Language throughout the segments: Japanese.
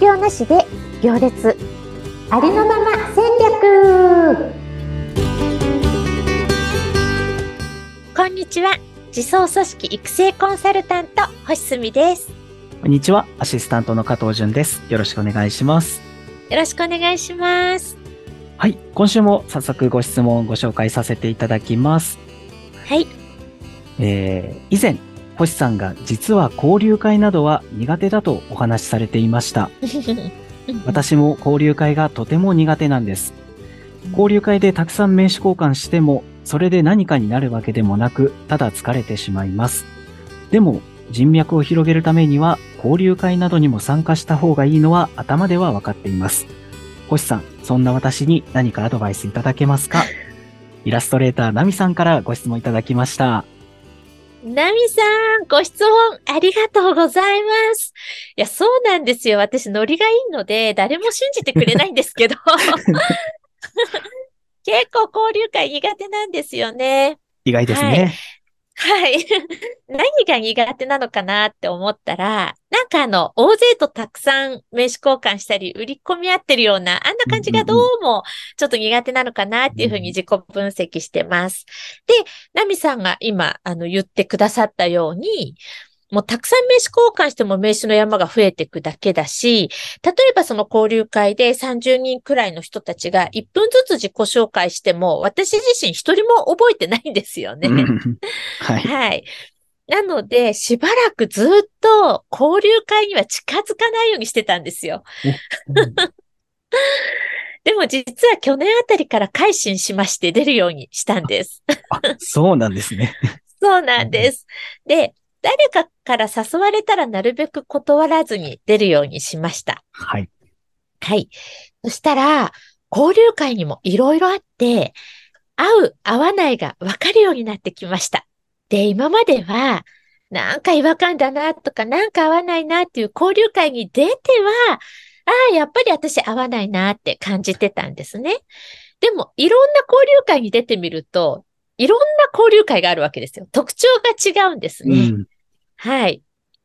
業なしで行列。ありのまま戦略。こんにちは。自走組織育成コンサルタント星住です。こんにちは。アシスタントの加藤純です。よろしくお願いします。よろしくお願いします。はい。今週も早速ご質問をご紹介させていただきます。はい。えー、以前星さんが実は交流会などは苦手だとお話しされていました。私も交流会がとても苦手なんです。交流会でたくさん名刺交換しても、それで何かになるわけでもなく、ただ疲れてしまいます。でも、人脈を広げるためには、交流会などにも参加した方がいいのは頭では分かっています。星さん、そんな私に何かアドバイスいただけますか？イラストレーターナミさんからご質問いただきました。ナミさん、ご質問ありがとうございます。いや、そうなんですよ。私、ノリがいいので、誰も信じてくれないんですけど。結構交流会苦手なんですよね。意外ですね。はい。何が苦手なのかなって思ったら、なんかあの、大勢とたくさん名刺交換したり、売り込み合ってるような、あんな感じがどうもちょっと苦手なのかなっていうふうに自己分析してます。で、ナミさんが今、あの、言ってくださったように、もうたくさん名刺交換しても名刺の山が増えていくだけだし、例えばその交流会で30人くらいの人たちが1分ずつ自己紹介しても、私自身一人も覚えてないんですよね。うんはい。はい。なので、しばらくずっと交流会には近づかないようにしてたんですよ。うん でも実は去年あたりから改心しまして出るようにしたんです。あ、そうなんですね。そうなんです。で、誰かから誘われたらなるべく断らずに出るようにしました。はい。はい。そしたら、交流会にもいろいろあって、合う、合わないが分かるようになってきました。で、今までは、なんか違和感だなとか、なんか合わないなっていう交流会に出ては、ああ、やっぱり私合わないなって感じてたんですね。でも、いろんな交流会に出てみると、いろんな交流会があるわけですよ。特徴が違うんですね。うん。はい。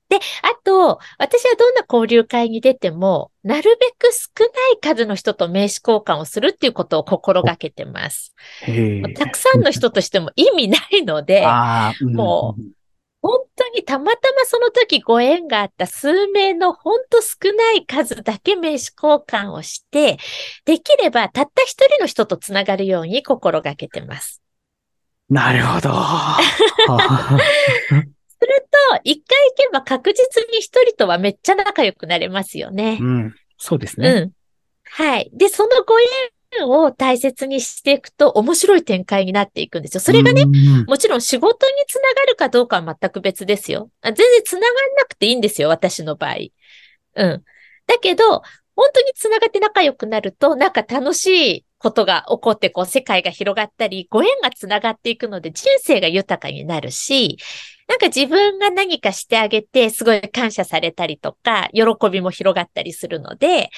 で、あと、私はどんな交流会に出ても、なるべく少ない数の人と名刺交換をするっていうことを心がけてます。たくさんの人としても意味ないので、うんも本当にたまたまその時ご縁があった数名の本当少ない数だけ名刺交換をして、できればたった一人の人とつながるように心がけてます。なるほど。すると、一回行けば確実に一人とはめっちゃ仲良くなれますよね。うん。そうですね。うん。はい。で、そのご縁を大切にしていくと面白い展開になっていくんですよ。それがね、うんもちろん仕事につながるかどうかは全く別ですよ。あ全然つながんなくていいんですよ、私の場合。うん。だけど、本当につながって仲良くなると、なんか楽しいことが起こって、こう、世界が広がったり、ご縁がつながっていくので、人生が豊かになるし、なんか自分が何かしてあげて、すごい感謝されたりとか、喜びも広がったりするので、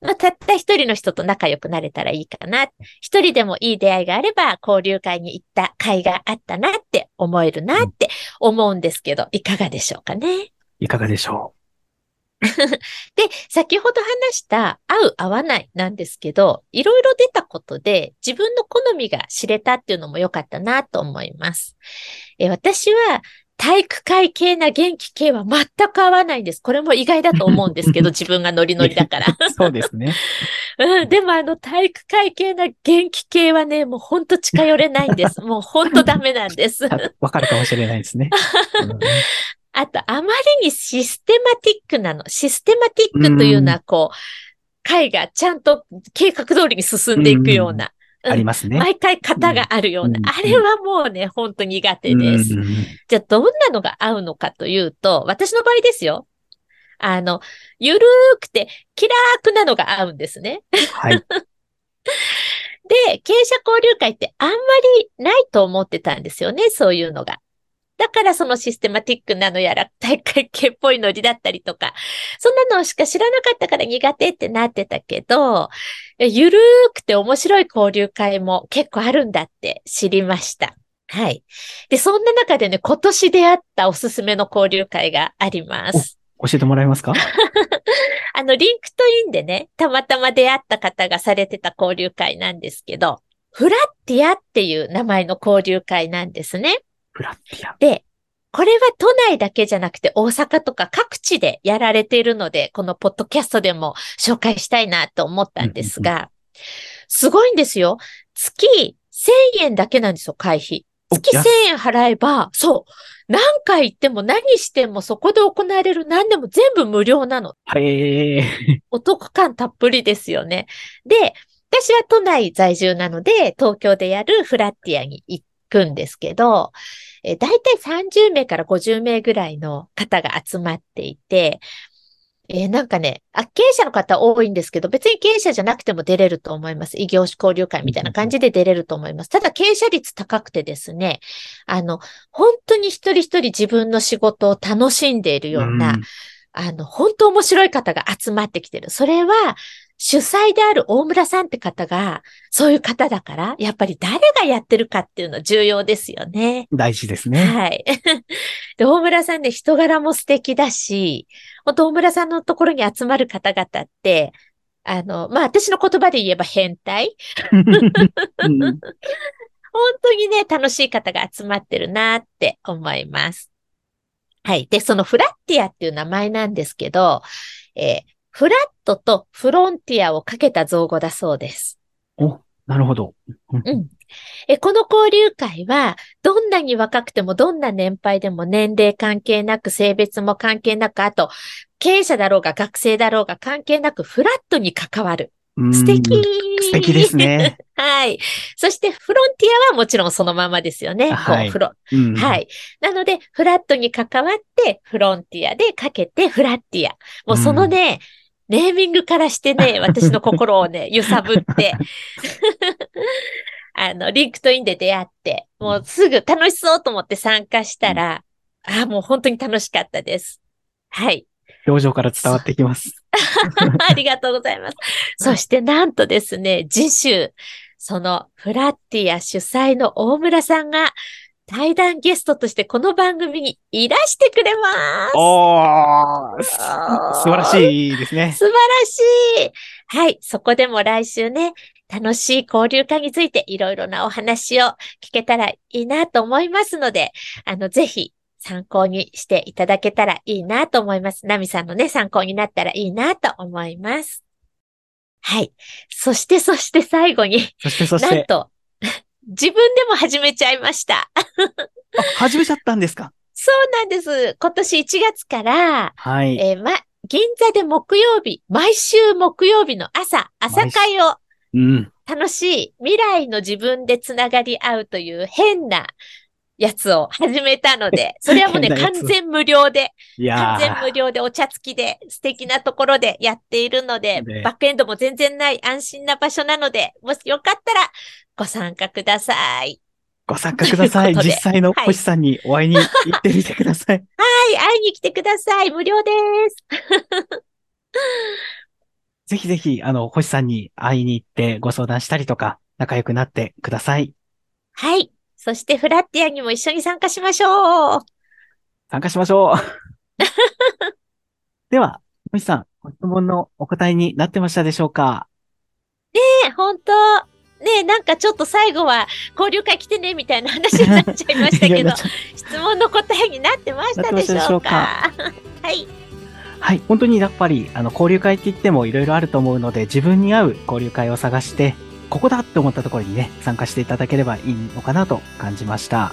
まあ、たった一人の人と仲良くなれたらいいかな。一人でもいい出会いがあれば、交流会に行った甲斐があったなって思えるなって思うんですけど、いかがでしょうかね？いかがでしょう で、先ほど話した合う合わないなんですけど、いろいろ出たことで自分の好みが知れたっていうのも良かったなと思います。え私は体育会系な元気系は全く合わないんです。これも意外だと思うんですけど、自分がノリノリだから。う。そうですね。うん、でもあの体育会系な元気系はね、もうほんと近寄れないんです。もうほんとダメなんです。あわかるかもしれないですね。うんあと、あまりにシステマティックなの。システマティックというのは、こう、会がちゃんと計画通りに進んでいくような。うんありますね。毎回型があるような。うんあれはもうね、ほんと苦手です。うんじゃあ、どんなのが合うのかというと、私の場合ですよ。あの、ゆるーくて、気楽なのが合うんですね。はい。で、経営者交流会ってあんまりないと思ってたんですよね、そういうのが。だからそのシステマティックなのやら、体育会系っぽいノリだったりとか、そんなのしか知らなかったから苦手ってなってたけど、ゆるーくて面白い交流会も結構あるんだって知りました。はい。で、そんな中でね、今年出会ったおすすめの交流会があります。教えてもらえますか？あの、 LinkedIn でね、たまたま出会った方がされてた交流会なんですけど、フラッティアっていう名前の交流会なんですね。フラッティア。で、これは都内だけじゃなくて大阪とか各地でやられているので、このポッドキャストでも紹介したいなと思ったんですが、すごいんですよ。月1000円だけなんですよ、会費。月1000円払えば、そう。何回行っても何してもそこで行われる何でも全部無料なの。へえ。お得感たっぷりですよね。で、私は都内在住なので、東京でやるフラッティアに行くんですけど、えー、大体30名から50名ぐらいの方が集まっていて、えー、なんかね、あ、経営者の方多いんですけど、別に経営者じゃなくても出れると思います。異業種交流会みたいな感じで出れると思います。ただ、経営者率高くてですね、あの、本当に一人一人自分の仕事を楽しんでいるような、うん、あの、本当面白い方が集まってきてる。それは、主催である大村さんって方が、そういう方だから、やっぱり誰がやってるかっていうの重要ですよね。大事ですね。はい。で、大村さんね、人柄も素敵だし、大村さんのところに集まる方々って、あの、まあ、私の言葉で言えば変態。うん、本当にね、楽しい方が集まってるなって思います。はい。で、そのフラッティアっていう名前なんですけど、えーフラットとフロンティアをかけた造語だそうです。お、なるほど。うん。え、この交流会は、どんなに若くても、どんな年配でも、年齢関係なく、性別も関係なく、あと、経営者だろうが、学生だろうが、関係なく、フラットに関わる。素敵素敵ですね。はい。そして、フロンティアはもちろんそのままですよね。はい。フロ、うん、はい。なので、フラットに関わって、フロンティアでかけて、フラッティア。もうそのね、うんネーミングからしてね、私の心をね、揺さぶって、あの、 LinkedIn で出会って、もうすぐ楽しそうと思って参加したら、うん、ああ、もう本当に楽しかったです。はい。表情から伝わってきます。ありがとうございます。そしてなんとですね、次週、そのフラッティア主催の大村さんが対談ゲストとしてこの番組にいらしてくれます。おー、素晴らしいですね。素晴らしい。はい。そこでも来週ね、楽しい交流会についていろいろなお話を聞けたらいいなと思いますので、あの、ぜひ参考にしていただけたらいいなと思います。ナミさんのね、参考になったらいいなと思います。はい。そして、そして最後に、そして、そして、なんと、自分でも始めちゃいました。あ、始めちゃったんですか？そうなんです。今年1月から、はい。えー、ま、銀座で木曜日、毎週木曜日の朝、朝会を、うん。楽しい未来の自分でつながり合うという変なやつを始めたので、それはもうね、完全無料で、完全無料でお茶付きで素敵なところでやっているので、ね、バックエンドも全然ない安心な場所なので、もしよかったらご参加ください。ご参加ください。実際の星さんにお会いに行ってみてください。はい、会いに来てください。無料です。ぜひぜひ、あの、星さんに会いに行ってご相談したりとか、仲良くなってください。はい。そしてフラッティアにも一緒に参加しましょう。参加しましょう。では、星さん、ご質問のお答えになってましたでしょうか？ねえ、本当。ねえ、なんかちょっと最後は交流会来てね、みたいな話になっちゃいましたけど、質問の答えになってましたでしょうか？はい。はい、本当にやっぱり、あの、交流会って言ってもいろいろあると思うので、自分に合う交流会を探して、ここだって思ったところにね、参加していただければいいのかなと感じました。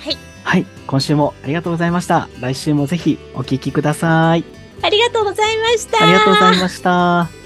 はい。はい、今週もありがとうございました。来週もぜひお聞きください。ありがとうございました。ありがとうございました。